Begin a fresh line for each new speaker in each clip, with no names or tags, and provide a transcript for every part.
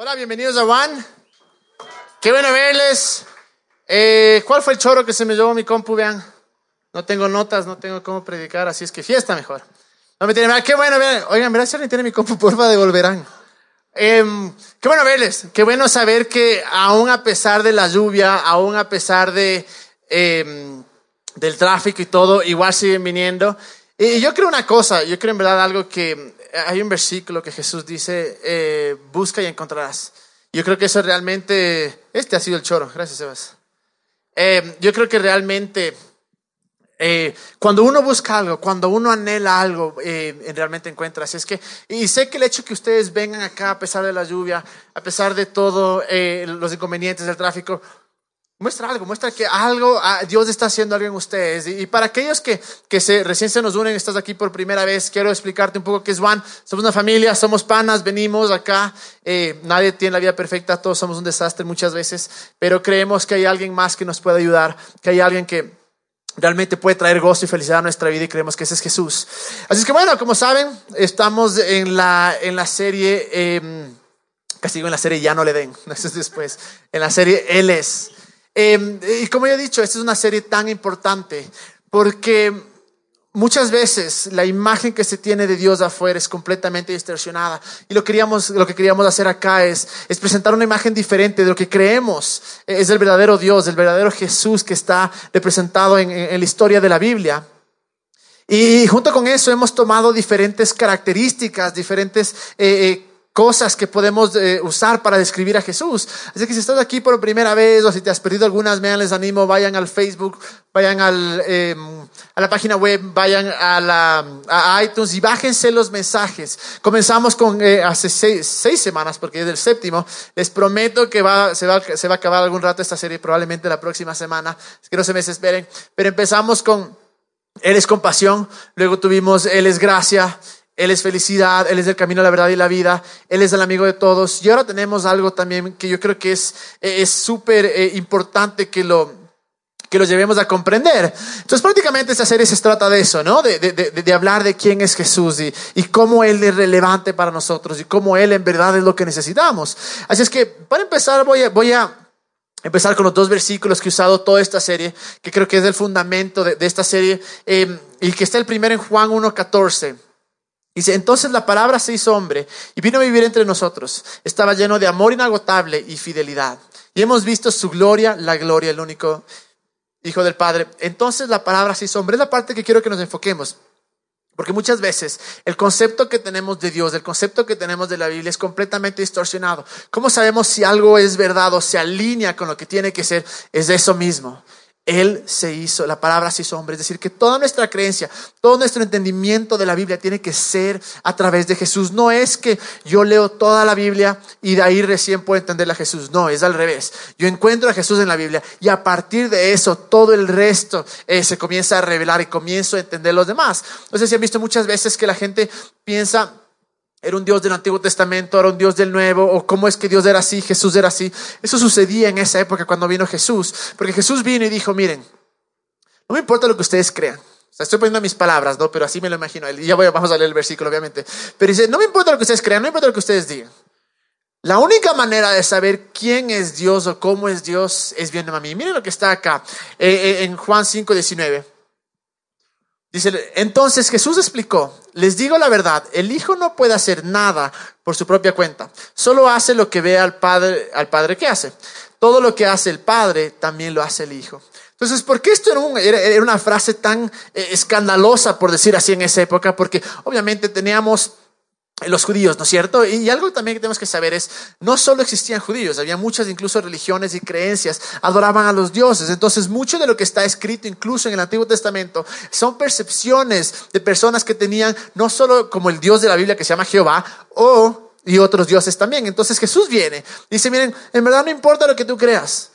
Hola, bienvenidos a Juan. Qué bueno verles. Eh, ¿Cuál fue el choro que se me llevó mi compu? Vean, no tengo notas, no tengo cómo predicar, así es que fiesta mejor. No me tiene, qué bueno, vean. Oigan, verás si alguien tiene mi compu, porfa, devolverán. Eh, qué bueno verles, qué bueno saber que aún a pesar de la lluvia, aún a pesar de, eh, del tráfico y todo, igual siguen viniendo. Y yo creo una cosa, yo creo en verdad algo que hay un versículo que Jesús dice, eh, busca y encontrarás. Yo creo que eso realmente, este ha sido el choro, gracias Sebas. Eh, yo creo que realmente eh, cuando uno busca algo, cuando uno anhela algo, eh, realmente encuentra. Así es que, y sé que el hecho que ustedes vengan acá a pesar de la lluvia, a pesar de todo eh, los inconvenientes del tráfico, Muestra algo, muestra que algo, ah, Dios está haciendo algo en ustedes. Y, para aquellos que, que se, recién se nos unen, estás aquí por primera vez, quiero explicarte un poco qué es Juan. Somos una familia, somos panas, venimos acá. Eh, nadie tiene la vida perfecta, todos somos un desastre muchas veces, pero creemos que hay alguien más que nos puede ayudar, que hay alguien que realmente puede traer gozo y felicidad a nuestra vida y creemos que ese es Jesús. Así es que bueno, como saben, estamos en la, en la serie, eh, casi en la serie Ya no le den, eso es después, en la serie Él es. Eh, y como yo he dicho, esta es una serie tan importante porque muchas veces la imagen que se tiene de Dios afuera es completamente distorsionada. Y lo, queríamos, lo que queríamos hacer acá es, es presentar una imagen diferente de lo que creemos es el verdadero Dios, el verdadero Jesús que está representado en, en la historia de la Biblia. Y junto con eso hemos tomado diferentes características, diferentes eh, eh, cosas que podemos eh, usar para describir a Jesús. Así que si estás aquí por primera vez o si te has perdido algunas, me les animo, vayan al Facebook, vayan al, eh, a la página web, vayan a, la, a iTunes y bájense los mensajes. Comenzamos con eh, hace seis, seis, semanas, porque es el séptimo. Les prometo que va, se, va, se va a acabar algún rato esta serie, probablemente la próxima semana. Es que no se me desesperen. Pero empezamos con Él es compasión, luego tuvimos Él es gracia. Él es felicidad, Él es el camino, la verdad y la vida, Él es el amigo de todos. Y ahora tenemos algo también que yo creo que es súper eh, importante que lo, que lo llevemos a comprender. Entonces prácticamente esta serie se trata de eso, ¿no? De, de, de, hablar de quién es Jesús y, y, cómo Él es relevante para nosotros y cómo Él en verdad es lo que necesitamos. Así es que para empezar voy a... Voy a empezar con los dos versículos que he usado toda esta serie, que creo que es el fundamento de, esta serie, eh, y que está el primero en Juan 1.14. Dice, entonces la palabra se hizo hombre y vino a vivir entre nosotros. Estaba lleno de amor inagotable y fidelidad. Y hemos visto su gloria, la gloria, el único Hijo del Padre. Entonces la palabra se hizo hombre. Es la parte que quiero que nos enfoquemos. Porque muchas veces el concepto que tenemos de Dios, el concepto que tenemos de la Biblia es completamente distorsionado. ¿Cómo sabemos si algo es verdad o se alinea con lo que tiene que ser? Es eso mismo. Él se hizo, la palabra se hizo hombre. Es decir, que toda nuestra creencia, todo nuestro entendimiento de la Biblia tiene que ser a través de Jesús. No es que yo leo toda la Biblia y de ahí recién puedo entender a Jesús. No, es al revés. Yo encuentro a Jesús en la Biblia y a partir de eso todo el resto eh, se comienza a revelar y comienzo a entender los demás. No sé si han visto muchas veces que la gente piensa era un Dios del Antiguo Testamento, era un Dios del Nuevo, o cómo es que Dios era así, Jesús era así. Eso sucedía en esa época cuando vino Jesús, porque Jesús vino y dijo, miren, no me importa lo que ustedes crean. Estoy poniendo mis palabras, ¿no? Pero así me lo imagino. Y ya voy, vamos a leer el versículo, obviamente. Pero dice, no me importa lo que ustedes crean, no importa lo que ustedes digan. La única manera de saber quién es Dios o cómo es Dios es viéndome a mí. Miren lo que está acá, eh, eh, en Juan 5, 19. Dice, entonces Jesús explicó, les digo la verdad, el Hijo no puede hacer nada por su propia cuenta, solo hace lo que ve al Padre, al Padre que hace. Todo lo que hace el Padre también lo hace el Hijo. Entonces, ¿por qué esto era, era una frase tan eh, escandalosa, por decir así, en esa época? Porque obviamente teníamos los judíos, ¿no es cierto? Y algo también que tenemos que saber es, no solo existían judíos, había muchas incluso religiones y creencias, adoraban a los dioses. Entonces, mucho de lo que está escrito incluso en el Antiguo Testamento son percepciones de personas que tenían no solo como el Dios de la Biblia que se llama Jehová, o y otros dioses también. Entonces Jesús viene, dice, miren, en verdad no importa lo que tú creas.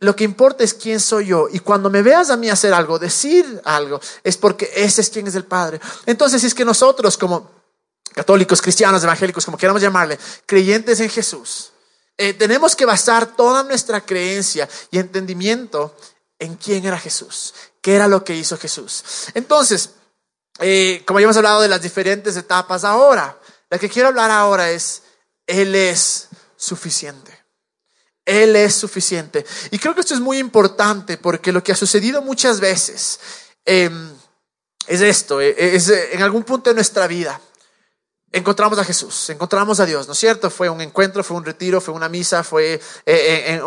Lo que importa es quién soy yo. Y cuando me veas a mí hacer algo, decir algo, es porque ese es quien es el Padre. Entonces, es que nosotros como católicos, cristianos, evangélicos, como queramos llamarle, creyentes en Jesús, eh, tenemos que basar toda nuestra creencia y entendimiento en quién era Jesús, qué era lo que hizo Jesús. Entonces, eh, como ya hemos hablado de las diferentes etapas ahora, la que quiero hablar ahora es, Él es suficiente. Él es suficiente. Y creo que esto es muy importante porque lo que ha sucedido muchas veces em, es esto, e, e, es en algún punto de nuestra vida. Encontramos a Jesús, encontramos a Dios, ¿no es cierto? Fue un encuentro, fue un retiro, fue una misa, fue eh, eh, en,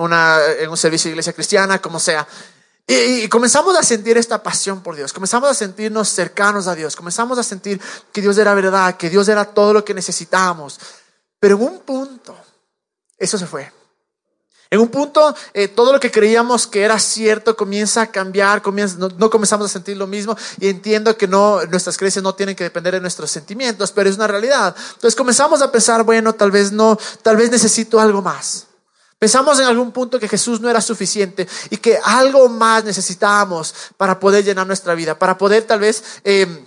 en un servicio de iglesia cristiana, como sea. Y, comenzamos a sentir esta pasión por Dios, comenzamos a sentirnos cercanos a Dios, comenzamos a sentir que Dios era verdad, que Dios era todo lo que necesitábamos. Pero en un punto, eso se fue. En un punto, eh, todo lo que creíamos que era cierto comienza a cambiar, comienza, no, comenzamos a sentir lo mismo y entiendo que no, nuestras creencias no tienen que depender de nuestros sentimientos, pero es una realidad. Entonces comenzamos a pensar, bueno, tal vez no, tal vez necesito algo más. Pensamos en algún punto que Jesús no era suficiente y que algo más necesitábamos para poder llenar nuestra vida, para poder tal vez eh,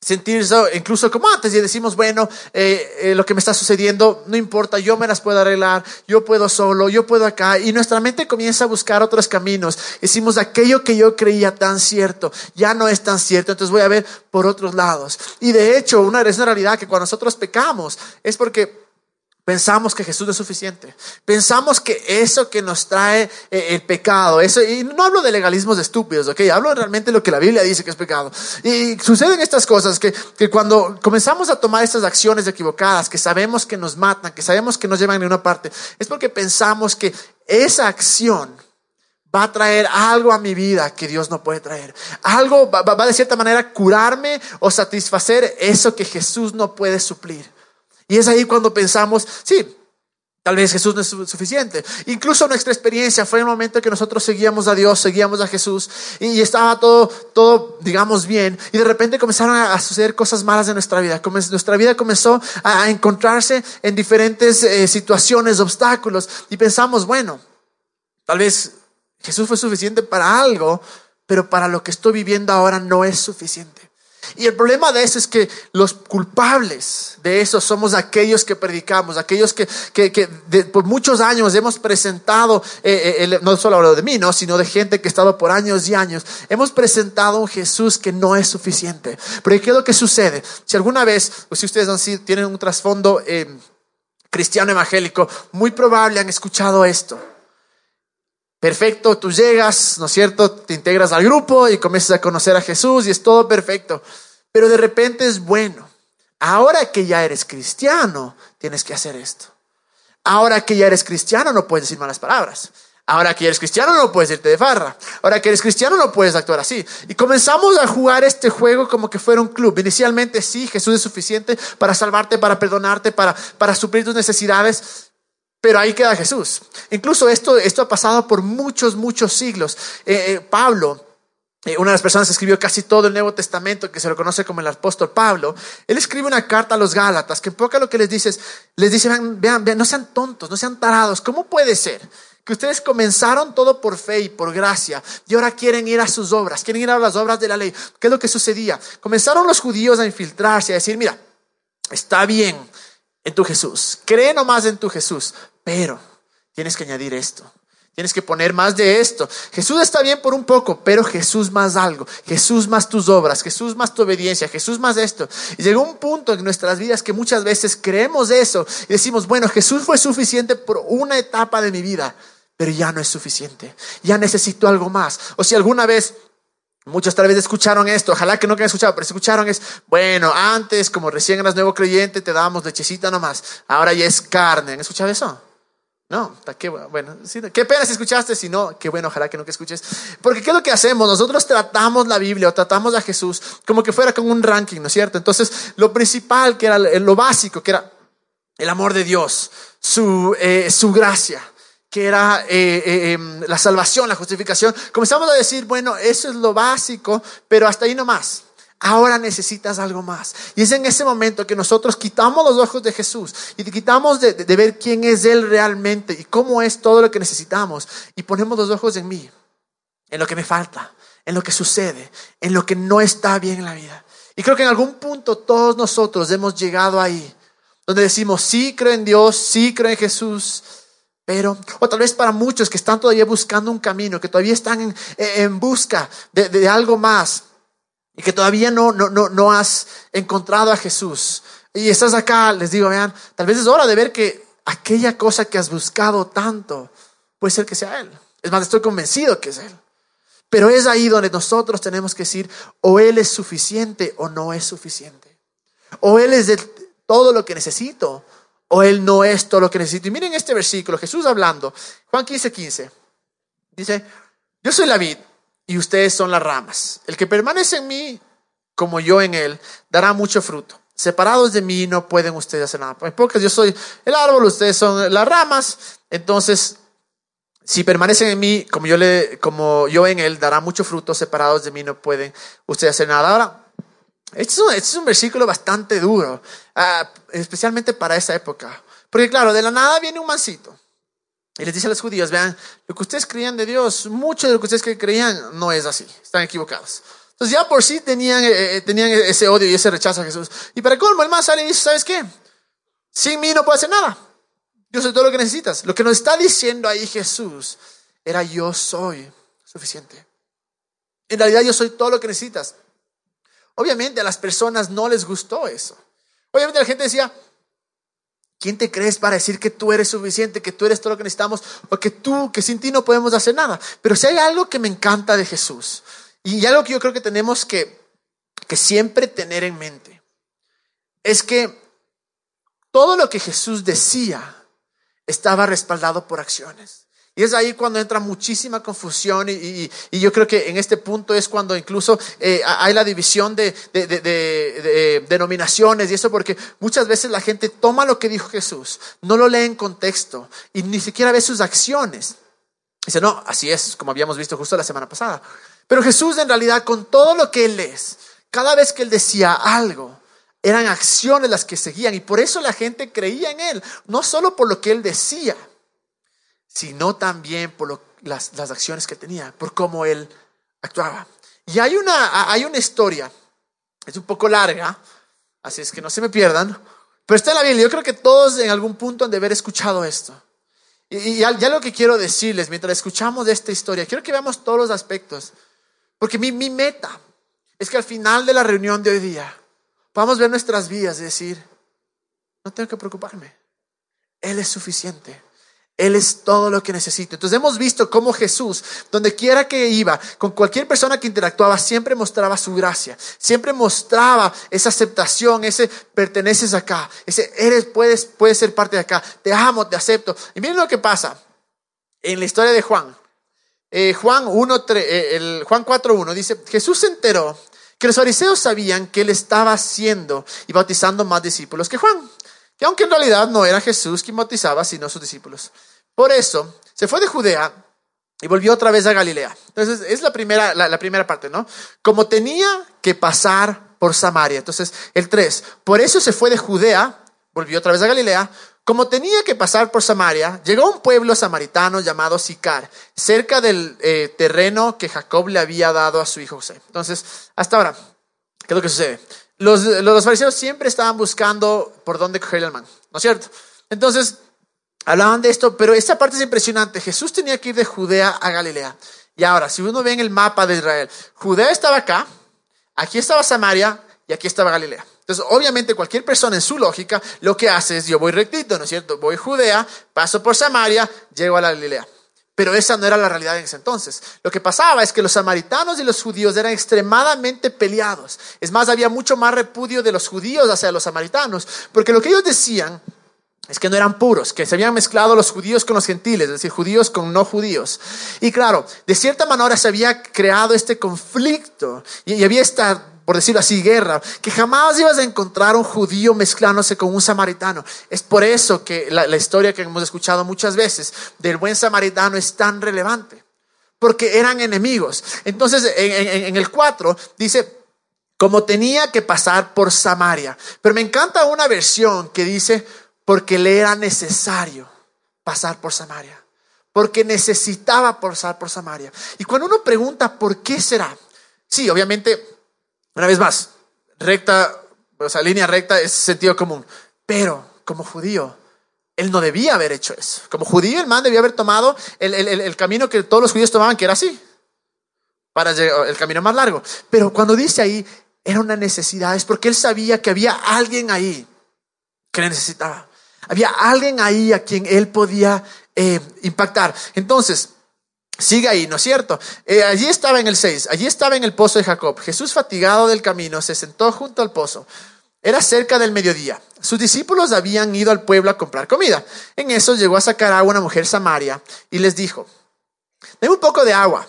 sentir eso, incluso como antes, y decimos, bueno, eh, eh, lo que me está sucediendo, no importa, yo me las puedo arreglar, yo puedo solo, yo puedo acá, y nuestra mente comienza a buscar otros caminos. Decimos, aquello que yo creía tan cierto, ya no es tan cierto, entonces voy a ver por otros lados. Y de hecho, una, es una realidad que cuando nosotros pecamos, es porque Pensamos que Jesús es suficiente. Pensamos que eso que nos trae eh, el pecado, eso, y no hablo de legalismos estúpidos, ¿ok? Hablo realmente de lo que la Biblia dice que es pecado. Y suceden estas cosas que, que cuando comenzamos a tomar estas acciones equivocadas, que sabemos que nos matan, que sabemos que nos llevan a ninguna parte, es porque pensamos que esa acción va a traer algo a mi vida que Dios no puede traer. Algo va, va de cierta manera curarme o satisfacer eso que Jesús no puede suplir. Y es ahí cuando pensamos, sí, Tal vez Jesús no es suficiente. Incluso nuestra experiencia fue el momento que nosotros seguíamos a Dios, seguíamos a Jesús y estaba todo, todo, digamos, bien. Y de repente comenzaron a suceder cosas malas en nuestra vida. Nuestra vida comenzó a encontrarse en diferentes eh, situaciones, obstáculos. Y pensamos, bueno, tal vez Jesús fue suficiente para algo, pero para lo que estoy viviendo ahora no es suficiente. Y el problema de eso es que los culpables de eso somos aquellos que predicamos, aquellos que, por muchos años hemos presentado, eh, eh, no solo hablo de mí, ¿no? sino de gente que ha estado por años y años, hemos presentado un Jesús que no es suficiente. Pero ¿qué es lo que sucede? Si alguna vez, o si ustedes han tienen un trasfondo eh, cristiano evangélico, muy probable han escuchado esto. Perfecto, tú llegas, ¿no es cierto? Te integras al grupo y comienzas a conocer a Jesús y es todo perfecto. Pero de repente es bueno. Ahora que ya eres cristiano, tienes que hacer esto. Ahora que ya eres cristiano, no puedes decir malas palabras. Ahora que eres cristiano, no puedes irte de farra. Ahora que eres cristiano, no puedes actuar así. Y comenzamos a jugar este juego como que fuera un club. Inicialmente sí, Jesús es suficiente para salvarte, para perdonarte, para, para suplir tus necesidades. Pero ahí queda Jesús. Incluso esto, esto ha pasado por muchos, muchos siglos. Eh, eh, Pablo, eh, una de las personas que escribió casi todo el Nuevo Testamento, que se lo conoce como el apóstol Pablo, él escribe una carta a los Gálatas, que en poca lo que les dice les dice, vean, vean, no sean tontos, no sean tarados. ¿Cómo puede ser? que ustedes comenzaron todo por fe y por gracia y ahora quieren ir a sus obras, quieren ir a las obras de la ley. ¿Qué es lo que sucedía? Comenzaron los judíos a infiltrarse, a decir, mira, está bien en tu Jesús, cree nomás en tu Jesús, pero tienes que añadir esto. Tienes que poner más de esto. Jesús está bien por un poco, pero Jesús más algo. Jesús más tus obras. Jesús más tu obediencia. Jesús más esto. Y llegó un punto en nuestras vidas que muchas veces creemos eso y decimos, bueno, Jesús fue suficiente por una etapa de mi vida, pero ya no es suficiente. Ya necesito algo más. O si alguna vez Muchos tal vez escucharon esto, ojalá que no hayan escuchado, pero escucharon es, bueno, antes como recién eras nuevo creyente te dábamos lechecita nomás, ahora ya es carne. ¿Han escuchado eso? No, qué bueno, qué pena si escuchaste, si no, qué bueno, ojalá que nunca escuches. Porque ¿qué es lo que hacemos? Nosotros tratamos la Biblia o tratamos a Jesús como que fuera como un ranking, ¿no es cierto? Entonces, lo principal, que era lo básico, que era el amor de Dios, su, eh, su gracia, que era eh, eh, em, la salvación, la justificación, comenzamos a decir, bueno, eso es lo básico, pero hasta ahí no más. Ahora necesitas algo más. Y es en ese momento que nosotros quitamos los ojos de Jesús y quitamos de, ver quién es Él realmente y cómo es todo lo que necesitamos y ponemos los ojos en mí, en lo que me falta, en lo que sucede, en lo que no está bien en la vida. Y creo que en algún punto todos nosotros hemos llegado ahí, donde decimos, sí creo en Dios, sí creo en Jesús, pero, o tal vez para muchos que están todavía buscando un camino, que todavía están en, busca de, de algo más y que todavía no, no, no, no has encontrado a Jesús y estás acá, les digo, vean, tal vez es hora de ver que aquella cosa que has buscado tanto, puede ser que sea Él. Es más, estoy convencido que es Él. Pero es ahí donde nosotros tenemos que decir, o Él es suficiente o no es suficiente. O Él es de todo lo que necesito, o Él no es todo lo que necesito. Y miren este versículo, Jesús hablando, Juan 15, 15. Dice, yo soy la vid y ustedes son las ramas. El que permanece en mí, como yo en Él, dará mucho fruto. Separados de mí no pueden ustedes hacer nada. Porque yo soy el árbol, ustedes son las ramas. Entonces, si permanecen en mí, como yo, en él, dará mucho fruto, separados de mí no pueden ustedes hacer nada. Ahora, este es un, este versículo bastante duro, uh, especialmente para esa época. Porque claro, de la nada viene un mancito. Y les dice a los judíos, vean, lo que ustedes creían de Dios, mucho de lo que ustedes creían no es así, están equivocados. Entonces ya por sí tenían, eh, eh, tenían ese odio y ese rechazo a Jesús. Y para colmo, el man sale y dice, ¿sabes qué? Sin mí no puedo hacer nada. Yo soy todo lo que necesitas. Lo que nos está diciendo ahí Jesús era yo soy suficiente. En realidad yo soy todo lo que necesitas. Obviamente a las personas no les gustó eso. Obviamente la gente decía, ¿quién te crees para decir que tú eres suficiente, que tú eres todo lo que necesitamos, o que tú, que sin ti no podemos hacer nada? Pero si hay algo que me encanta de Jesús, y algo que yo creo que tenemos que, que siempre tener en mente, es que todo lo que Jesús decía, estaba respaldado por acciones. Y es ahí cuando entra muchísima confusión y, yo creo que en este punto es cuando incluso eh, hay la división de, denominaciones y eso porque muchas veces la gente toma lo que dijo Jesús, no lo lee en contexto y ni siquiera ve sus acciones. Dice, no, así es, como habíamos visto justo la semana pasada. Pero Jesús en realidad con todo lo que él es, cada vez que él decía algo, eran acciones las que seguían y por eso la gente creía en él, no solo por lo que él decía, sino también por las, acciones que tenía, por cómo él actuaba. Y hay una, hay una historia, es un poco larga, así es que no se me pierdan, pero está en la Biblia. Yo creo que todos en algún punto han de haber escuchado esto. Y, ya, lo que quiero decirles mientras escuchamos esta historia, quiero que veamos todos los aspectos, porque mi, mi meta es que al final de la reunión de hoy día, a ver nuestras vidas y decir, no tengo que preocuparme. Él es suficiente. Él es todo lo que necesito. Entonces hemos visto cómo Jesús, donde quiera que iba, con cualquier persona que interactuaba, siempre mostraba su gracia, siempre mostraba esa aceptación, ese perteneces acá, ese eres, puedes, puedes ser parte de acá, te amo, te acepto. Y miren lo que pasa en la historia de Juan. Eh, Juan 1, eh, Juan 4.1 dice, Jesús se enteró que los fariseos sabían que él estaba haciendo y bautizando más discípulos que Juan, que aunque en realidad no era Jesús quien bautizaba, sino sus discípulos. Por eso se fue de Judea y volvió otra vez a Galilea. Entonces, es la primera, la, primera parte, ¿no? Como tenía que pasar por Samaria. Entonces, el 3, por eso se fue de Judea, volvió otra vez a Galilea, como tenía que pasar por Samaria, llegó a un pueblo samaritano llamado Sicar, cerca del eh, terreno que Jacob le había dado a su hijo José. Entonces, hasta ahora, ¿qué es lo que sucede? Los, fariseos siempre estaban buscando por dónde coger el man, ¿no es cierto? Entonces, hablaban de esto, pero esta parte es impresionante. Jesús tenía que ir de Judea a Galilea. Y ahora, si uno ve en el mapa de Israel, Judea estaba acá, aquí estaba Samaria y aquí estaba Galilea. Entonces, obviamente, cualquier persona en su lógica lo que hace es: yo voy rectito, ¿no es cierto? Voy a Judea, paso por Samaria, llego a la Galilea. Pero esa no era la realidad en ese entonces. Lo que pasaba es que los samaritanos y los judíos eran extremadamente peleados. Es más, había mucho más repudio de los judíos hacia los samaritanos, porque lo que ellos decían es que no eran puros, que se habían mezclado los judíos con los gentiles, es decir, judíos con no judíos. Y claro, de cierta manera se había creado este conflicto y había esta por decirlo así, guerra, que jamás ibas a encontrar un judío mezclándose con un samaritano. Es por eso que la, historia que hemos escuchado muchas veces del buen samaritano es tan relevante, porque eran enemigos. Entonces, en, en el 4 dice, como tenía que pasar por Samaria. Pero me encanta una versión que dice, porque le era necesario pasar por Samaria. Porque necesitaba pasar por Samaria. Y cuando uno pregunta por qué será, sí, obviamente una vez más, recta, o sea, línea recta es sentido común. Pero como judío, él no debía haber hecho eso. Como judío, el man debía haber tomado el, camino que todos los judíos tomaban, que era así, para llegar, el camino más largo. Pero cuando dice ahí, era una necesidad, es porque él sabía que había alguien ahí que le necesitaba. Había alguien ahí a quien él podía eh, impactar. Entonces, sigue ahí, ¿no es cierto? Eh, allí estaba en el 6, allí estaba en el pozo de Jacob. Jesús, fatigado del camino, se sentó junto al pozo. Era cerca del mediodía. Sus discípulos habían ido al pueblo a comprar comida. En eso llegó a sacar agua una mujer samaria y les dijo, Deme un poco de agua.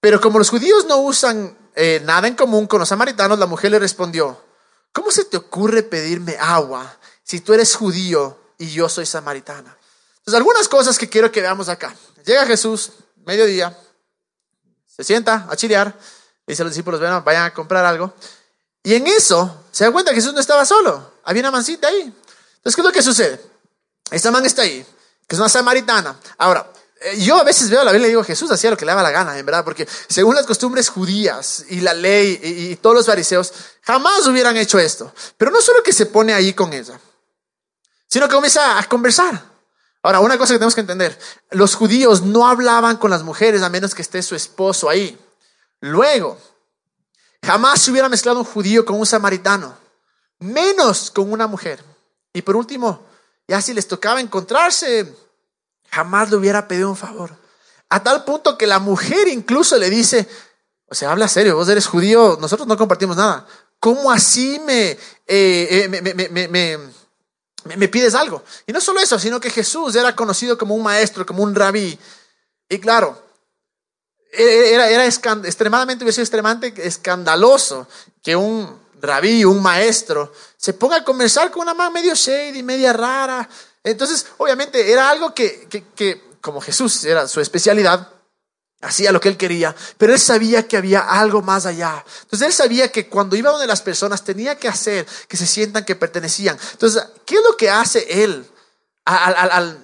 Pero como los judíos no usan eh, nada en común con los samaritanos, la mujer le respondió, ¿cómo se te ocurre pedirme agua si tú eres judío y yo soy samaritana? Entonces, algunas cosas que quiero que veamos acá. Llega Jesús, mediodía, se sienta a chilear, dice a los discípulos, vayan a comprar algo. Y en eso se da cuenta que Jesús no estaba solo, había una mancita ahí. Entonces, ¿qué es lo que sucede? Esta man está ahí, que es una samaritana. Ahora, eh, yo a veces veo la Biblia y digo, Jesús hacía lo que le daba la gana, en verdad, porque según las costumbres judías y la ley y, todos los fariseos, jamás hubieran hecho esto. Pero no solo que se pone ahí con ella, sino que comienza a conversar. Ahora, una cosa que tenemos que entender, los judíos no hablaban con las mujeres a menos que esté su esposo ahí. Luego, jamás se hubiera mezclado un judío con un samaritano, menos con una mujer. Y por último, ya si les tocaba encontrarse, jamás le hubiera pedido un favor. A tal punto que la mujer incluso le dice, o sea, habla serio, vos eres judío, nosotros no compartimos nada. ¿Cómo así me, eh, eh, me, pides algo? Y no solo eso, sino que Jesús era conocido como un maestro, como un rabí. Y claro, e, era, era extremadamente, hubiera sido extremadamente escandaloso que un rabí, un maestro, se ponga a conversar con una mamá medio shady, media rara, entonces, obviamente, era algo que, como Jesús era su especialidad, hacía lo que él quería, pero él sabía que había algo más allá. Entonces él sabía que cuando iba donde las personas tenía que hacer que se sientan que pertenecían. Entonces, ¿qué es lo que hace él al,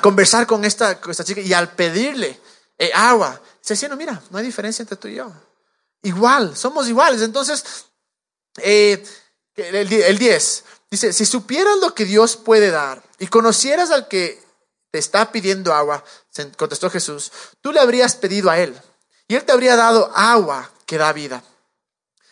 conversar con esta, chica y al pedirle eh, agua? Se decía, no, mira, no hay diferencia entre tú y yo. Igual, somos iguales. Entonces, eh, el 10, Dice, si supieras lo que Dios puede dar y conocieras al que te está pidiendo agua, contestó Jesús, tú le habrías pedido a él y él te habría dado agua que da vida.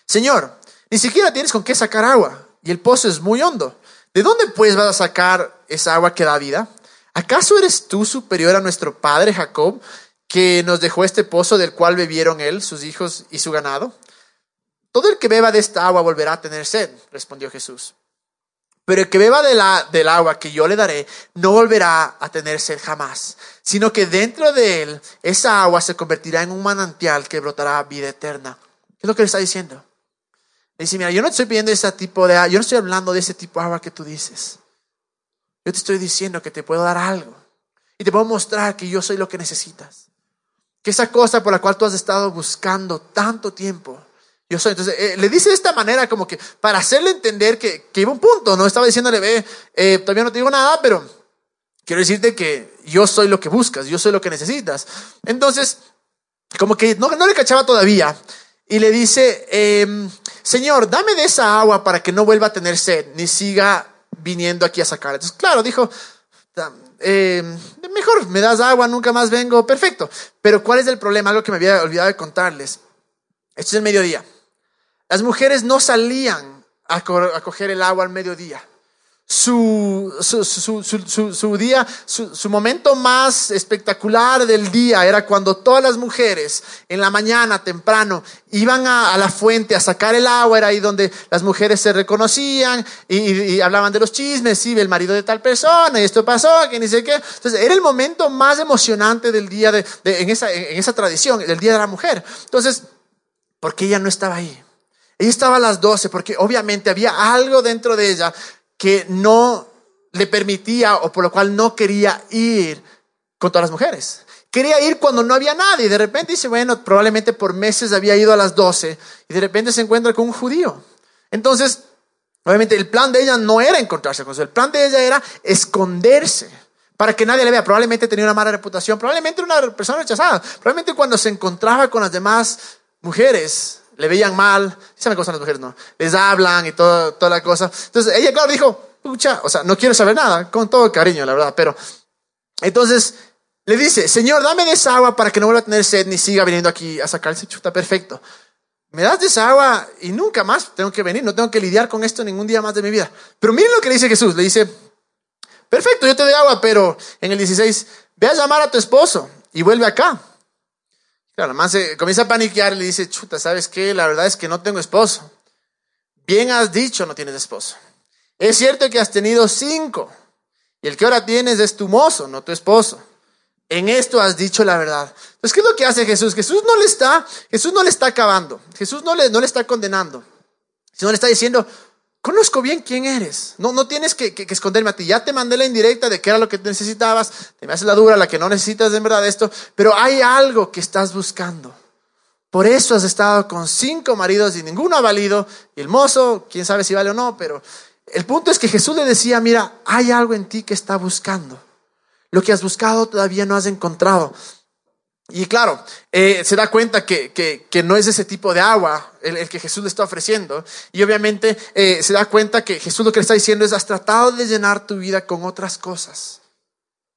Señor, ni siquiera tienes con qué sacar agua y el pozo es muy hondo. ¿De dónde pues vas a sacar esa agua que da vida? ¿Acaso eres tú superior a nuestro padre Jacob, que nos dejó este pozo del cual bebieron él, sus hijos y su ganado? Todo el que beba de esta agua volverá a tener sed, respondió Jesús. Pero el que beba del agua que yo le daré no volverá a tener sed jamás, sino que dentro de él esa agua se convertirá en un manantial que brotará vida eterna. ¿Qué es lo que le está diciendo? Le dice, mira, yo no estoy pidiendo ese tipo de agua, yo no estoy hablando de ese tipo de agua que tú dices. Yo te estoy diciendo que te puedo dar algo y te puedo mostrar que yo soy lo que necesitas. Que esa cosa por la cual tú has estado buscando tanto tiempo, yo soy. Entonces, eh, le dice de esta manera como que para hacerle entender que, que iba un punto, no estaba diciéndole, ve, eh, todavía no te digo nada, pero quiero decirte que yo soy lo que buscas, yo soy lo que necesitas. Entonces, como que no, le cachaba todavía. Y le dice, em, Señor, dame de esa agua para que no vuelva a tener sed, ni siga viniendo aquí a sacar. Entonces, claro, dijo, em, mejor me das agua, nunca más vengo, perfecto. Pero ¿cuál es el problema? Algo que me había olvidado de contarles. Esto es el mediodía. Las mujeres no salían a, coger el agua al mediodía. Su, día, su, momento más espectacular del día era cuando todas las mujeres en la mañana temprano iban a, la fuente a sacar el agua, era ahí donde las mujeres se reconocían y, hablaban de los chismes, sí, el marido de tal persona y esto pasó, que ni sé qué. Entonces era el momento más emocionante del día de, en, esa, en esa tradición, del día de la mujer. Entonces, porque ella no estaba ahí. Ella estaba a las 12 porque obviamente había algo dentro de ella que no le permitía o por lo cual no quería ir con todas las mujeres. Quería ir cuando no había nadie de repente dice, bueno, probablemente por meses había ido a las 12 y de repente se encuentra con un judío. Entonces, obviamente el plan de ella no era encontrarse con eso, el plan de ella era esconderse para que nadie le vea. Probablemente tenía una mala reputación, probablemente era una persona rechazada, probablemente cuando se encontraba con las demás mujeres le veían mal, ¿saben cómo son las mujeres? No, les hablan y todo, toda la cosa. Entonces ella, claro, dijo, pucha, o sea, no quiero saber nada, con todo cariño, la verdad, pero entonces le dice, Señor, dame de esa agua para que no vuelva a tener sed ni siga viniendo aquí a sacarse chuta, perfecto. me das de esa agua y nunca más tengo que venir, no tengo que lidiar con esto ningún día más de mi vida. Pero miren lo que le dice Jesús, le dice, perfecto, yo te doy agua, pero en el 16, ve a llamar a tu esposo y vuelve acá. Claro, más se comienza a paniquear y le dice, chuta, ¿sabes qué? La verdad es que no tengo esposo. Bien has dicho, no tienes esposo. Es cierto que has tenido cinco y el que ahora tienes es tu mozo, no tu esposo. En esto has dicho la verdad. Pues, ¿qué es lo que hace Jesús? Jesús no le está, Jesús no le está acabando. Jesús no le, no le está condenando. Sino le está diciendo, conozco bien quién eres. No, no tienes que, esconderme a ti. Ya te mandé la indirecta de qué era lo que necesitabas. Te me haces la dura, la que no necesitas en verdad esto. Pero hay algo que estás buscando. Por eso has estado con cinco maridos y ninguno ha valido. Y el mozo, quién sabe si vale o no, pero el punto es que Jesús le decía, mira, hay algo en ti que está buscando. Lo que has buscado todavía no has encontrado. Y claro, eh, se da cuenta que, que, no es ese tipo de agua el, que Jesús le está ofreciendo. Y obviamente eh, se da cuenta que Jesús lo que le está diciendo es, has tratado de llenar tu vida con otras cosas.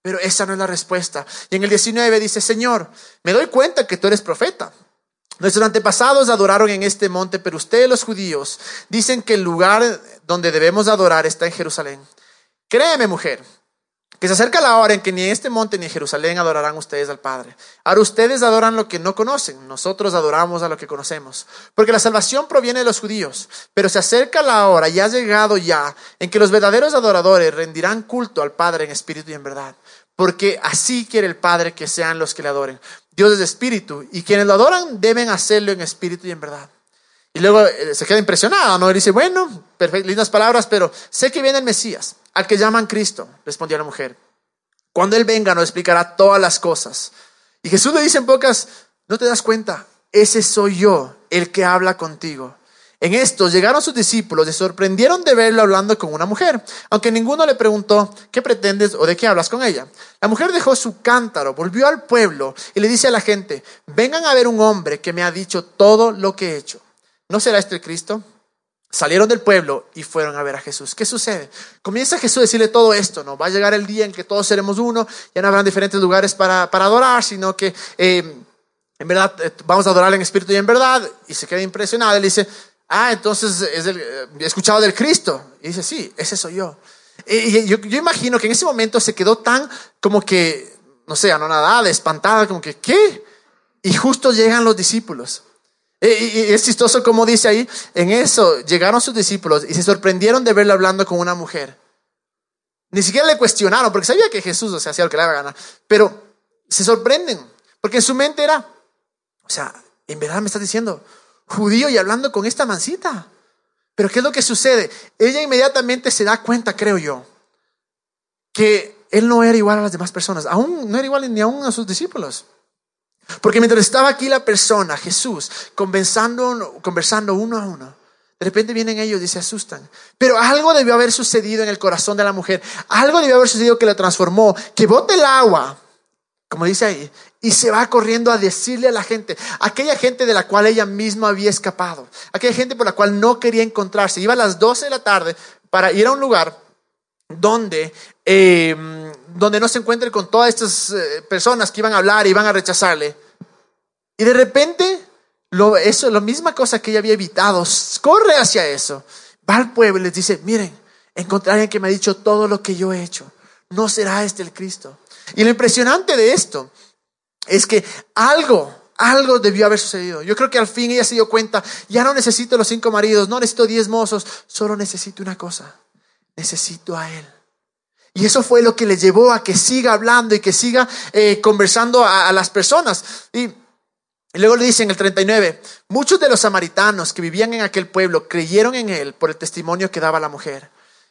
Pero esa no es la respuesta. Y en el 19 dice, Señor, me doy cuenta que tú eres profeta. Nuestros antepasados adoraron en este monte, pero ustedes los judíos dicen que el lugar donde debemos adorar está en Jerusalén. Créeme, mujer, que se acerca la hora en que ni este monte ni Jerusalén adorarán ustedes al Padre. Ahora ustedes adoran lo que no conocen, nosotros adoramos a lo que conocemos. Porque la salvación proviene de los judíos, pero se acerca la hora y ha llegado ya en que los verdaderos adoradores rendirán culto al Padre en espíritu y en verdad. Porque así quiere el Padre que sean los que le adoren. Dios es espíritu y quienes lo adoran deben hacerlo en espíritu y en verdad. Y luego eh, se queda impresionado, ¿no? Y dice, bueno, perfecto, lindas palabras, pero sé que viene el Mesías, al que llaman Cristo, respondió la mujer. Cuando Él venga nos explicará todas las cosas. Y Jesús le dice en pocas, no te das cuenta, ese soy yo, el que habla contigo. En esto llegaron sus discípulos y sorprendieron de verlo hablando con una mujer, aunque ninguno le preguntó, ¿qué pretendes o de qué hablas con ella? La mujer dejó su cántaro, volvió al pueblo y le dice a la gente, vengan a ver un hombre que me ha dicho todo lo que he hecho. ¿No será este el Cristo? Salieron del pueblo y fueron a ver a Jesús. ¿Qué sucede? Comienza Jesús a decirle todo esto, ¿no? Va a llegar el día en que todos seremos uno, ya no habrán diferentes lugares para, adorar, sino que eh, en verdad eh, vamos a adorar en espíritu y en verdad. Y se queda impresionado. Él dice, ah, entonces es el, eh, he escuchado del Cristo. Y dice, sí, ese soy yo. Y yo, yo imagino que en ese momento se quedó tan como que, no sé, anonadada, espantada, como que, ¿qué? Y justo llegan los discípulos. Y es chistoso como dice ahí, en eso llegaron sus discípulos y se sorprendieron de verlo hablando con una mujer. Ni siquiera le cuestionaron, porque sabía que Jesús o sea, hacía lo que le daba gana, pero se sorprenden, porque en su mente era, o sea, en verdad me estás diciendo, judío y hablando con esta mancita. Pero ¿qué es lo que sucede? Ella inmediatamente se da cuenta, creo yo, que él no era igual a las demás personas, aún no era igual ni aún a sus discípulos. Porque mientras estaba aquí la persona, Jesús, conversando, conversando uno a uno, de repente vienen ellos y se asustan. Pero algo debió haber sucedido en el corazón de la mujer. Algo debió haber sucedido que la transformó, que bote el agua, como dice ahí, y se va corriendo a decirle a la gente, aquella gente de la cual ella misma había escapado, aquella gente por la cual no quería encontrarse. Iba a las 12 de la tarde para ir a un lugar donde eh, donde no se encuentre con todas estas eh, personas que iban a hablar y iban a rechazarle. Y de repente, lo, eso, la misma cosa que ella había evitado, corre hacia eso. Va al pueblo y les dice, miren, encontré a que me ha dicho todo lo que yo he hecho. No será este el Cristo. Y lo impresionante de esto es que algo, algo debió haber sucedido. Yo creo que al fin ella se dio cuenta, ya no necesito los cinco maridos, no necesito diez mozos, solo necesito una cosa, necesito a Él. Y eso fue lo que le llevó a que siga hablando y que siga eh, conversando a, las personas. Y, y luego le dice en el 39, muchos de los samaritanos que vivían en aquel pueblo creyeron en él por el testimonio que daba la mujer.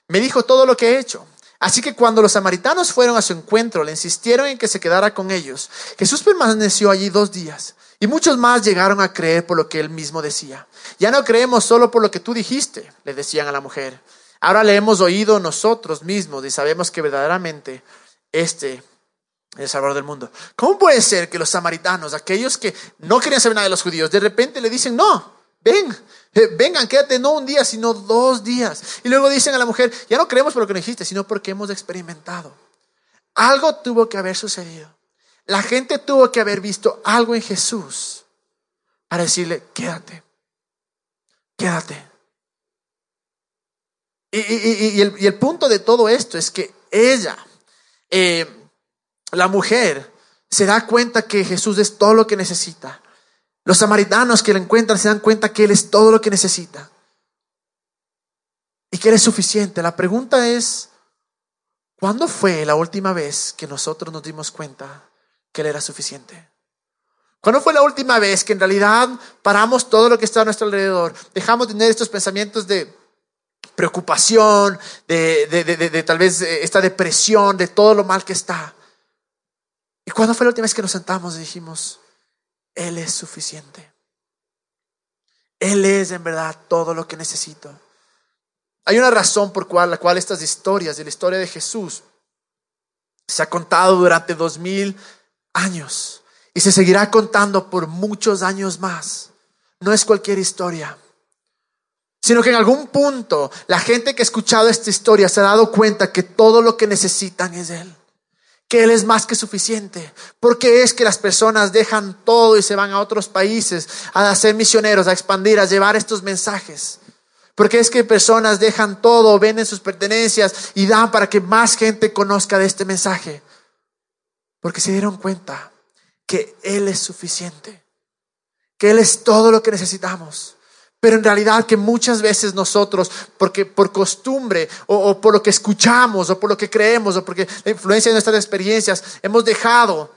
Me dijo todo lo que he hecho. Así que cuando los samaritanos fueron a su encuentro, le insistieron en que se quedara con ellos. Jesús permaneció allí dos días. Y muchos más llegaron a creer por lo que él mismo decía. Ya no creemos solo por lo que tú dijiste, le decían a la mujer. Ahora le hemos oído nosotros mismos y sabemos que verdaderamente este es el Salvador del mundo. ¿Cómo puede ser que los samaritanos, aquellos que no querían saber nada de los judíos, de repente le dicen, no, ven, eh, vengan, quédate no un día, sino dos días? Y luego dicen a la mujer, ya no creemos por lo que nos dijiste, sino porque hemos experimentado. Algo tuvo que haber sucedido. La gente tuvo que haber visto algo en Jesús para decirle, quédate,
quédate. Y, el, punto de todo esto es que ella, eh, la mujer, se da cuenta que Jesús es todo lo que necesita. Los samaritanos que la encuentran se dan cuenta que Él es todo lo que necesita. Y que Él es suficiente. La pregunta es, ¿cuándo fue la última vez que nosotros nos dimos cuenta que Él era suficiente? ¿Cuándo fue la última vez que en realidad paramos todo lo que está a nuestro alrededor? Dejamos de tener estos pensamientos de preocupación, de, tal vez eh, esta depresión, de todo lo mal que está. ¿Y cuándo fue la última vez que nos sentamos dijimos, Él es suficiente? Él es en verdad todo lo que necesito. Hay una razón por la cual estas historias de la historia de Jesús se ha contado durante dos mil años y se seguirá contando por muchos años más. No es cualquier historia sino que en algún punto la gente que ha escuchado esta historia se ha dado cuenta que todo lo que necesitan es Él, que Él es más que suficiente, porque es que las personas dejan todo y se van a otros países a ser misioneros, a expandir, a llevar estos mensajes. Porque es que personas dejan todo, venden sus pertenencias y dan para que más gente conozca de este mensaje. Porque se dieron cuenta que Él es suficiente, que Él es todo lo que necesitamos. Pero en realidad que muchas veces nosotros, porque por costumbre o, por lo que escuchamos o por lo que creemos o porque la influencia de nuestras experiencias, hemos dejado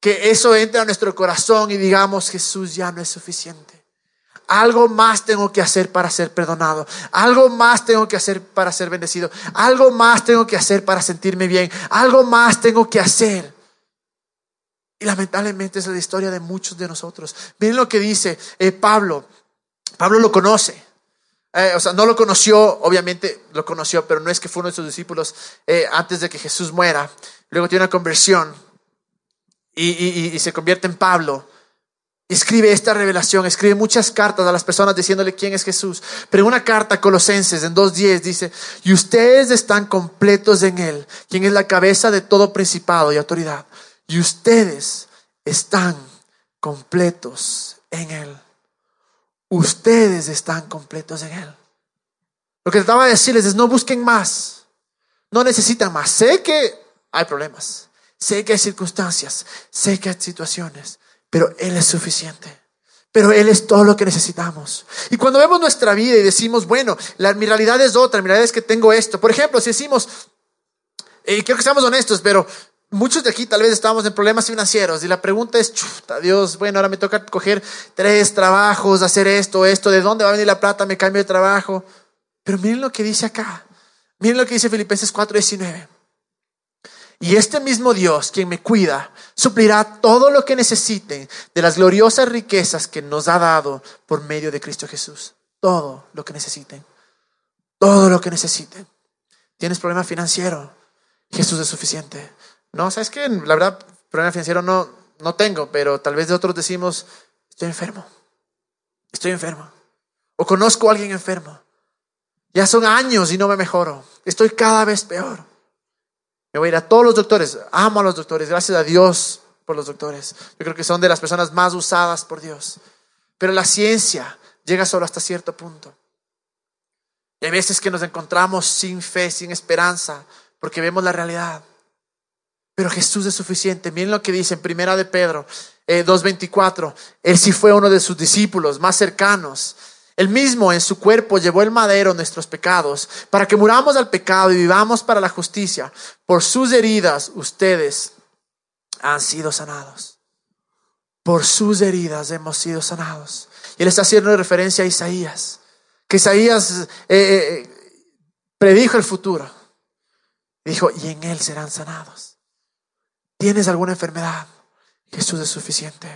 que eso entre a nuestro corazón y digamos, Jesús ya no es suficiente. Algo más tengo que hacer para ser perdonado. Algo más tengo que hacer para ser bendecido. Algo más tengo que hacer para sentirme bien. Algo más tengo que hacer. Y lamentablemente es la historia de muchos de nosotros. Miren lo que dice eh, Pablo Pablo lo conoce. Eh, o sea, no lo conoció, obviamente lo conoció, pero no es que fue uno de sus discípulos eh, antes de que Jesús muera. Luego tiene una conversión y, se convierte en Pablo. Escribe esta revelación, escribe muchas cartas a las personas diciéndole quién es Jesús. Pero una carta a Colosenses, en 2.10, dice, y ustedes están completos en Él, quien es la cabeza de todo principado y autoridad. Y ustedes están completos en Él ustedes están completos en Él. Lo que trataba de decirles es no busquen más, no necesitan más. Sé que hay problemas, sé que hay circunstancias, sé que hay situaciones, pero Él es suficiente. Pero Él es todo lo que necesitamos. Y cuando vemos nuestra vida y decimos, bueno, la, mi realidad es otra, mi realidad es que tengo esto. Por ejemplo, si decimos, y que seamos honestos, pero Muchos de aquí tal vez estamos en problemas financieros y la pregunta es, chuta, Dios, bueno, ahora me toca coger tres trabajos, hacer esto, esto, ¿de dónde va a venir la plata? Me cambio de trabajo. Pero miren lo que dice acá. Miren lo que dice Filipenses 4:19. Y este mismo Dios, quien me cuida, suplirá todo lo que necesiten de las gloriosas riquezas que nos ha dado por medio de Cristo Jesús. Todo lo que necesiten. Todo lo que necesiten. ¿Tienes problema financiero? Jesús es suficiente. No, sabes que la verdad, problema financiero no, no tengo, pero tal vez de otros decimos, estoy enfermo, estoy enfermo. O conozco a alguien enfermo. Ya son años y no me mejoro. Estoy cada vez peor. Me voy a ir a todos los doctores. Amo a los doctores. Gracias a Dios por los doctores. Yo creo que son de las personas más usadas por Dios. Pero la ciencia llega solo hasta cierto punto. Y hay veces que nos encontramos sin fe, sin esperanza, porque vemos la realidad. Pero Jesús es suficiente. Miren lo que dice en Primera de Pedro 2.24. Eh, Él sí fue uno de sus discípulos más cercanos. Él mismo en su cuerpo llevó el madero nuestros pecados, para que muramos al pecado y vivamos para la justicia. Por sus heridas ustedes han sido sanados. Por sus heridas hemos sido sanados. Y él está haciendo referencia a Isaías, que Isaías eh, eh, predijo el futuro. Dijo, y en él serán sanados tienes alguna enfermedad, Jesús es suficiente.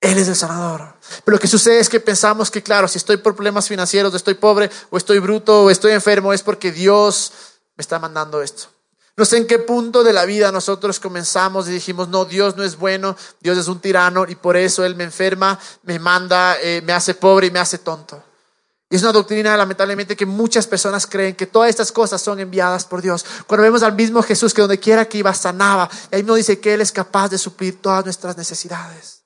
Él es el sanador. Pero lo que sucede es que pensamos que, claro, si estoy por problemas financieros, estoy pobre, o estoy bruto, o estoy enfermo, es porque Dios me está mandando esto. No sé en qué punto de la vida nosotros comenzamos y dijimos, no, Dios no es bueno, Dios es un tirano y por eso Él me enferma, me manda, eh, me hace pobre y me hace tonto. Y es una doctrina, lamentablemente, que muchas personas creen que todas estas cosas son enviadas por Dios. Cuando vemos al mismo Jesús que donde quiera que iba sanaba, y ahí nos dice que Él es capaz de suplir todas nuestras necesidades.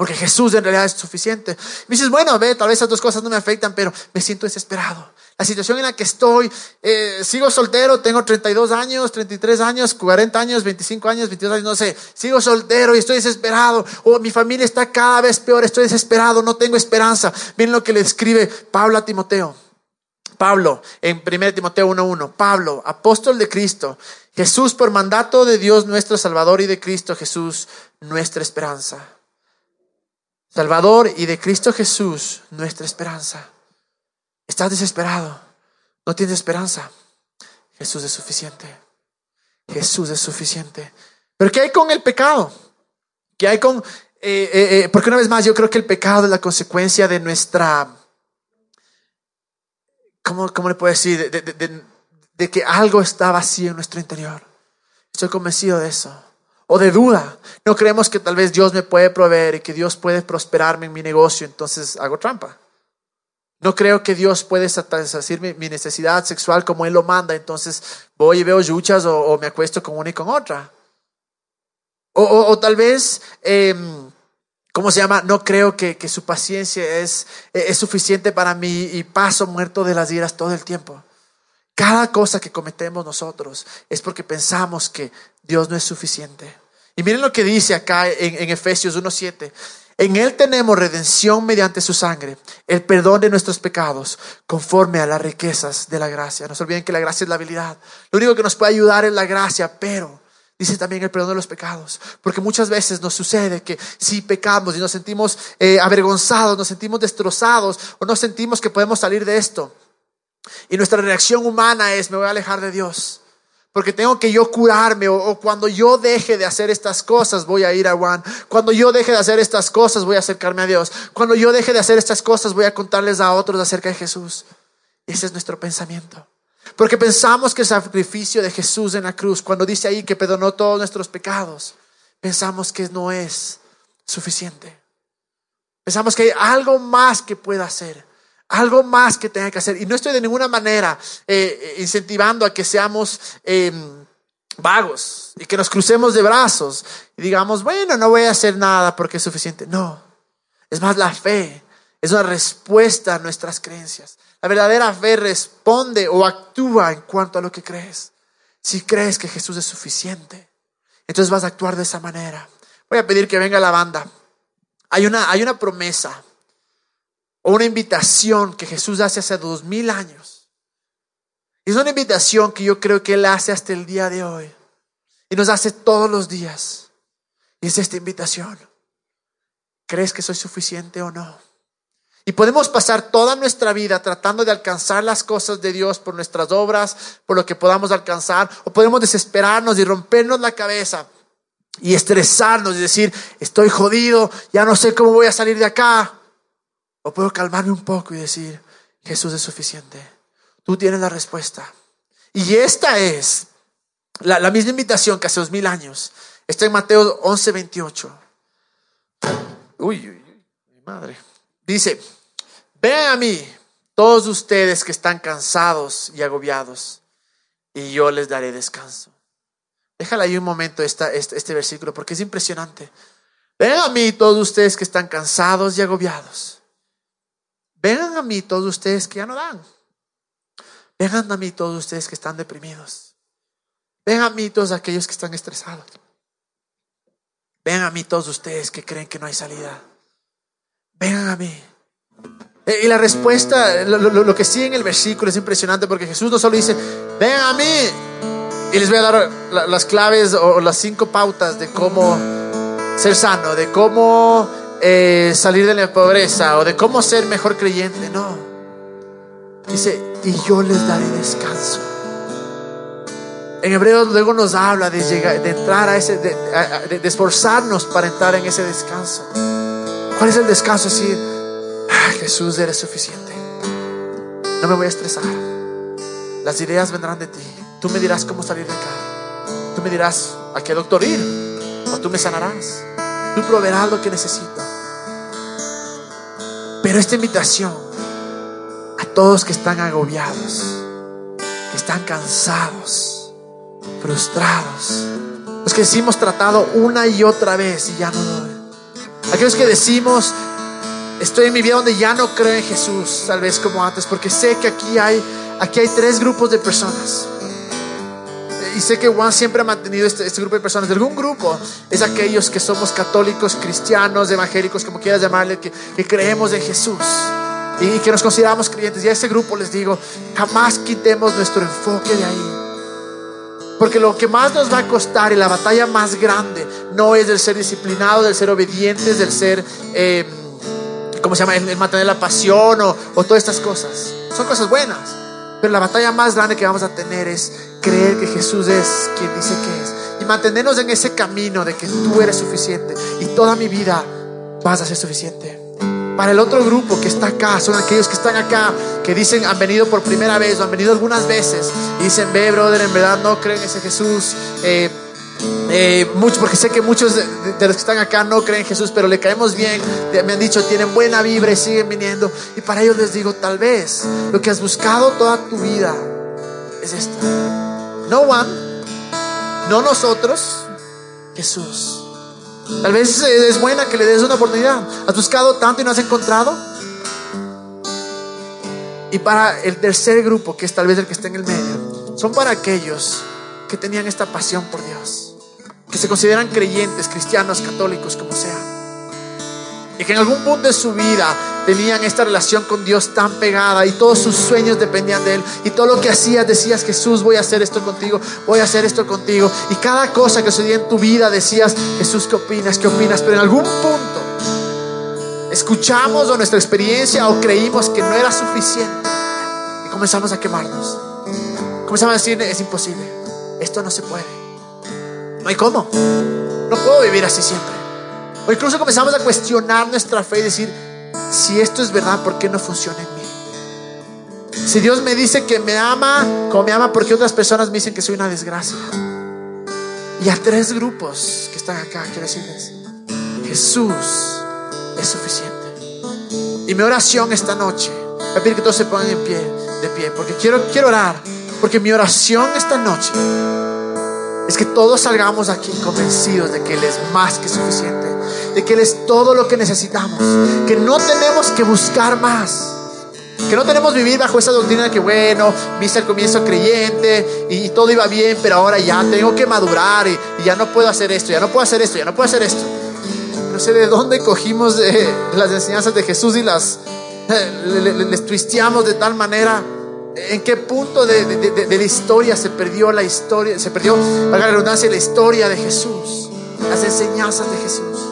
Porque Jesús en realidad es suficiente. Me dices, bueno, ve, tal vez esas dos cosas no me afectan, pero me siento desesperado. La situación en la que estoy, eh, sigo soltero, tengo 32 años, 33 años, 40 años, 25 años, 22 años, no sé. Sigo soltero y estoy desesperado. O mi familia está cada vez peor, estoy desesperado, no tengo esperanza. Miren lo que le escribe Pablo a Timoteo. Pablo, en 1 Timoteo 1.1, Pablo, apóstol de Cristo, Jesús por mandato de Dios nuestro Salvador y de Cristo Jesús, nuestra esperanza. Salvador y de Cristo Jesús, nuestra esperanza. Estás desesperado, no tienes esperanza. Jesús es suficiente. Jesús es suficiente. Pero ¿qué hay con el pecado? ¿Qué hay con... Eh, eh, eh, porque una vez más yo creo que el pecado es la consecuencia de nuestra... ¿Cómo, cómo le puedo decir? De, de que algo está vacío en nuestro interior. Estoy convencido de eso o de duda. No creemos que tal vez Dios me puede proveer y que Dios puede prosperarme en mi negocio, entonces hago trampa. No creo que Dios puede satisfacer mi, necesidad sexual como Él lo manda, entonces voy y veo yuchas o, me acuesto con una y con otra. O, tal vez, em, ¿cómo se llama? No creo que, que su paciencia es, es suficiente para mí y paso muerto de las iras todo el tiempo. Cada cosa que cometemos nosotros es porque pensamos que Dios no es suficiente. Y miren lo que dice acá en, Efesios 1.7. En Él tenemos redención mediante su sangre, el perdón de nuestros pecados, conforme a las riquezas de la gracia. No se olviden que la gracia es la habilidad. Lo único que nos puede ayudar es la gracia, pero dice también el perdón de los pecados. Porque muchas veces nos sucede que si pecamos y nos sentimos eh, avergonzados, nos sentimos destrozados o no sentimos que podemos salir de esto, y nuestra reacción humana es, me voy a alejar de Dios. Porque tengo que yo curarme o, cuando yo deje de hacer estas cosas voy a ir a Juan. Cuando yo deje de hacer estas cosas voy a acercarme a Dios. Cuando yo deje de hacer estas cosas voy a contarles a otros acerca de Jesús. Ese es nuestro pensamiento. Porque pensamos que el sacrificio de Jesús en la cruz, cuando dice ahí que perdonó todos nuestros pecados, pensamos que no es suficiente. Pensamos que hay algo más que pueda hacer algo más que tenga que hacer. Y no estoy de ninguna manera eh, incentivando a que seamos em, vagos y que nos crucemos de brazos y digamos, bueno, no voy a hacer nada porque es suficiente. No, es más la fe, es una respuesta a nuestras creencias. La verdadera fe responde o actúa en cuanto a lo que crees. Si crees que Jesús es suficiente, entonces vas a actuar de esa manera. Voy a pedir que venga la banda. Hay una, hay una promesa o una invitación que Jesús hace hace dos mil años. Es una invitación que yo creo que Él hace hasta el día de hoy. Y nos hace todos los días. Y es esta invitación. ¿Crees que soy suficiente o no? Y podemos pasar toda nuestra vida tratando de alcanzar las cosas de Dios por nuestras obras, por lo que podamos alcanzar, o podemos desesperarnos y rompernos la cabeza y estresarnos y decir, estoy jodido, ya no sé cómo voy a salir de acá. O puedo calmarme un poco y decir, Jesús es suficiente. Tú tienes la respuesta. Y esta es la, misma invitación que hace dos mil años. Está en Mateo 11, 28. Uy, uy, uy, mi madre. Dice, ven a mí todos ustedes que están cansados y agobiados, y yo les daré descanso. Déjala ahí un momento esta, este, este versículo porque es impresionante. Ven a mí todos ustedes que están cansados y agobiados Vengan a mí todos ustedes que ya no dan. Vengan a mí todos ustedes que están deprimidos. Vengan a mí todos aquellos que están estresados. Vengan a mí todos ustedes que creen que no hay salida. Vengan a mí. Eh, y la respuesta, lo, que sigue en el versículo es impresionante porque Jesús no solo dice, vengan a mí. Y les voy a dar las claves o las cinco pautas de cómo ser sano, de cómo eh, salir de la pobreza o de cómo ser mejor creyente, no. Dice, y yo les daré descanso. En Hebreos luego nos habla de, llegar, de entrar a ese, de, esforzarnos para entrar en ese descanso. ¿Cuál es el descanso? Decir, Jesús, eres suficiente. No me voy a estresar. Las ideas vendrán de ti. Tú me dirás cómo salir de acá. Tú me dirás a qué doctor ir. O tú me sanarás. Tú proveerás lo que necesito. Pero esta invitación a todos que están agobiados, que están cansados, frustrados, los que hemos tratado una y otra vez y ya no doy. Aquellos que decimos, estoy en mi vida donde ya no creo en Jesús, tal vez como antes, porque sé que aquí hay, aquí hay tres grupos de personas. Y sé que Juan siempre ha mantenido este, este grupo de personas. De algún grupo es aquellos que somos católicos, cristianos, evangélicos, como quieras llamarle, que, que creemos en Jesús y que nos consideramos creyentes. Y a ese grupo les digo, jamás quitemos nuestro enfoque de ahí. Porque lo que más nos va a costar y la batalla más grande no es del ser disciplinado, del ser obedientes, del ser, eh, ¿cómo se llama? El, el mantener la pasión o, o todas estas cosas. Son cosas buenas. Pero la batalla más grande que vamos a tener es creer que Jesús es quien dice que es. Y mantenernos en ese camino de que tú eres suficiente y toda mi vida vas a ser suficiente. Para el otro grupo que está acá, son aquellos que están acá, que dicen han venido por primera vez o han venido algunas veces y dicen, ve, brother, en verdad no creen en ese Jesús. Eh, eh, mucho, porque sé que muchos de, de, los que están acá no creen en Jesús, pero le caemos bien. Me han dicho, tienen buena vibra y siguen viniendo. Y para ellos les digo, tal vez lo que has buscado toda tu vida es esto. No one, no nosotros, Jesús. Tal vez es buena que le des una oportunidad. ¿Has buscado tanto y no has encontrado? Y para el tercer grupo, que es tal vez el que está en el medio, son para aquellos que tenían esta pasión por Dios, que se consideran creyentes, cristianos, católicos, como sea. Y que en algún punto de su vida tenían esta relación con Dios tan pegada y todos sus sueños dependían de Él. Y todo lo que hacías decías, Jesús, voy a hacer esto contigo, voy a hacer esto contigo. Y cada cosa que sucedía en tu vida decías, Jesús, ¿qué opinas? ¿Qué opinas? Pero en algún punto escuchamos o nuestra experiencia o creímos que no era suficiente. Y comenzamos a quemarnos. Comenzamos a decir, es imposible. Esto no se puede. No hay cómo. No puedo vivir así siempre. O incluso comenzamos a cuestionar nuestra fe y decir, si esto es verdad, ¿por qué no funciona en mí? Si Dios me dice que me ama, como me ama, porque otras personas me dicen que soy una desgracia. Y a tres grupos que están acá, quiero decirles, Jesús es suficiente. Y mi oración esta noche, voy a pedir que todos se pongan en pie, de pie, porque quiero, quiero orar, porque mi oración esta noche es que todos salgamos aquí convencidos de que Él es más que suficiente, de que Él es todo lo que necesitamos, que no tenemos que buscar más. Que no tenemos vivir bajo esa doctrina de que, bueno, hice al comienzo creyente y, todo iba bien, pero ahora ya tengo que madurar y, ya no puedo hacer esto, ya no puedo hacer esto, ya no puedo hacer esto. No sé de dónde cogimos las enseñanzas de Jesús y las eh, le, le, les twisteamos de tal manera. ¿En qué punto de, de, la historia se perdió la historia, se perdió, para la redundancia, la historia de Jesús, las enseñanzas de Jesús?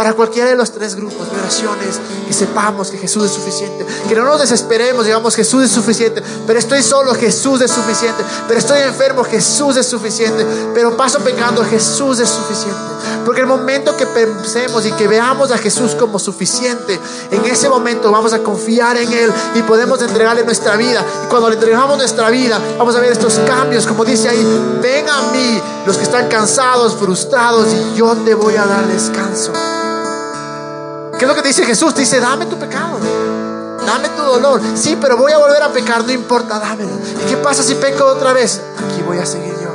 Para cualquiera de los tres grupos, mi oración es que sepamos que Jesús es suficiente, que no nos desesperemos, digamos Jesús es suficiente, pero estoy solo, Jesús es suficiente, pero estoy enfermo, Jesús es suficiente, pero paso pecando, Jesús es suficiente. Porque el momento que pensemos y que veamos a Jesús como suficiente, en ese momento vamos a confiar en Él y podemos entregarle nuestra vida. Y cuando le entregamos nuestra vida, vamos a ver estos cambios, como dice ahí, ven a mí los que están cansados, frustrados, y yo te voy a dar descanso. ¿Qué es lo que dice Jesús? Te dice, dame tu pecado. Dame tu dolor. Sí, pero voy a volver a pecar, no importa, dámelo. ¿Y qué pasa si peco otra vez? Aquí voy a seguir yo.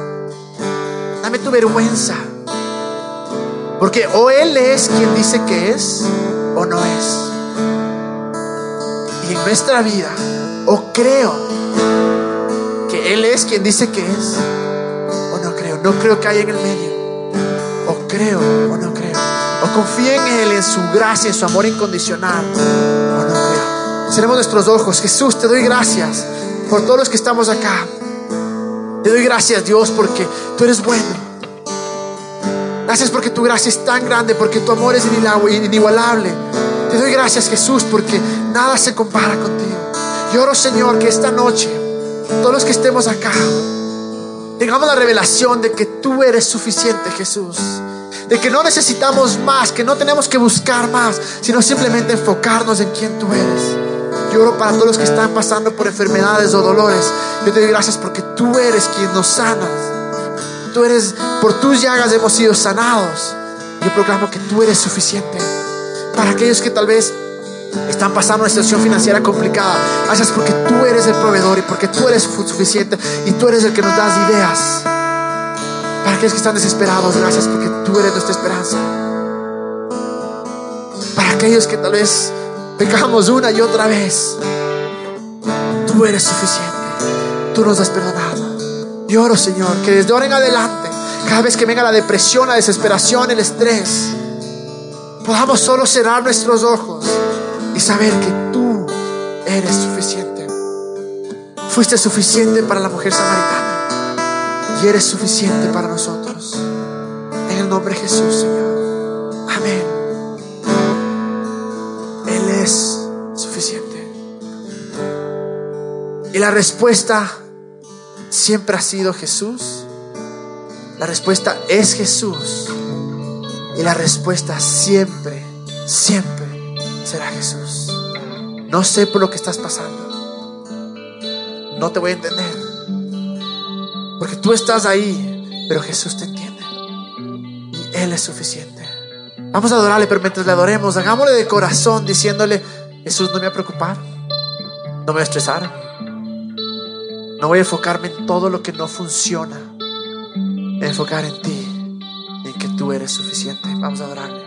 Dame tu vergüenza. Porque o Él es quien dice que es o no es. Y en nuestra vida, o creo que Él es quien dice que es o no creo. No creo que haya en el medio. O creo o no. O confío en Él, en su gracia, en su amor incondicional. O no creo. Cerremos nuestros ojos. Jesús, te doy gracias por todos los que estamos acá. Te doy gracias, Dios, porque tú eres bueno. Gracias porque tu gracia es tan grande, porque tu amor es inigualable. Te doy gracias, Jesús, porque nada se compara contigo. Yo oro, Señor, que esta noche, todos los que estemos acá, tengamos la revelación de que tú eres suficiente, Jesús. De que no necesitamos más, que no tenemos que buscar más, sino simplemente enfocarnos en quién tú eres. Yo oro para todos los que están pasando por enfermedades o dolores. Yo te doy gracias porque tú eres quien nos sanas. Tú eres, por tus llagas hemos sido sanados. Yo proclamo que tú eres suficiente. Para aquellos que tal vez están pasando una situación financiera complicada, gracias porque tú eres el proveedor y porque tú eres suficiente y tú eres el que nos das ideas. Para aquellos que están desesperados, gracias porque tú eres nuestra esperanza. Para aquellos que tal vez pecamos una y otra vez, tú eres suficiente. Tú nos has perdonado. Y oro, Señor, que desde ahora en adelante, cada vez que venga la depresión, la desesperación, el estrés, podamos solo cerrar nuestros ojos y saber que tú eres suficiente. Fuiste suficiente para la mujer samaritana y eres suficiente para nosotros. En el nombre de Jesús, Señor. Amén. Él es suficiente. Y la respuesta siempre ha sido Jesús. La respuesta es Jesús. Y la respuesta siempre, siempre será Jesús. No sé por lo que estás pasando. No te voy a entender. Porque tú estás ahí, pero Jesús te entiende. Y Él es suficiente. Vamos a adorarle, pero mientras le adoremos, hagámosle de corazón diciéndole, Jesús, no me voy a preocupar. No me voy a estresar. No voy a enfocarme en todo lo que no funciona. Voy a enfocar en ti, en que tú eres suficiente. Vamos a adorarle.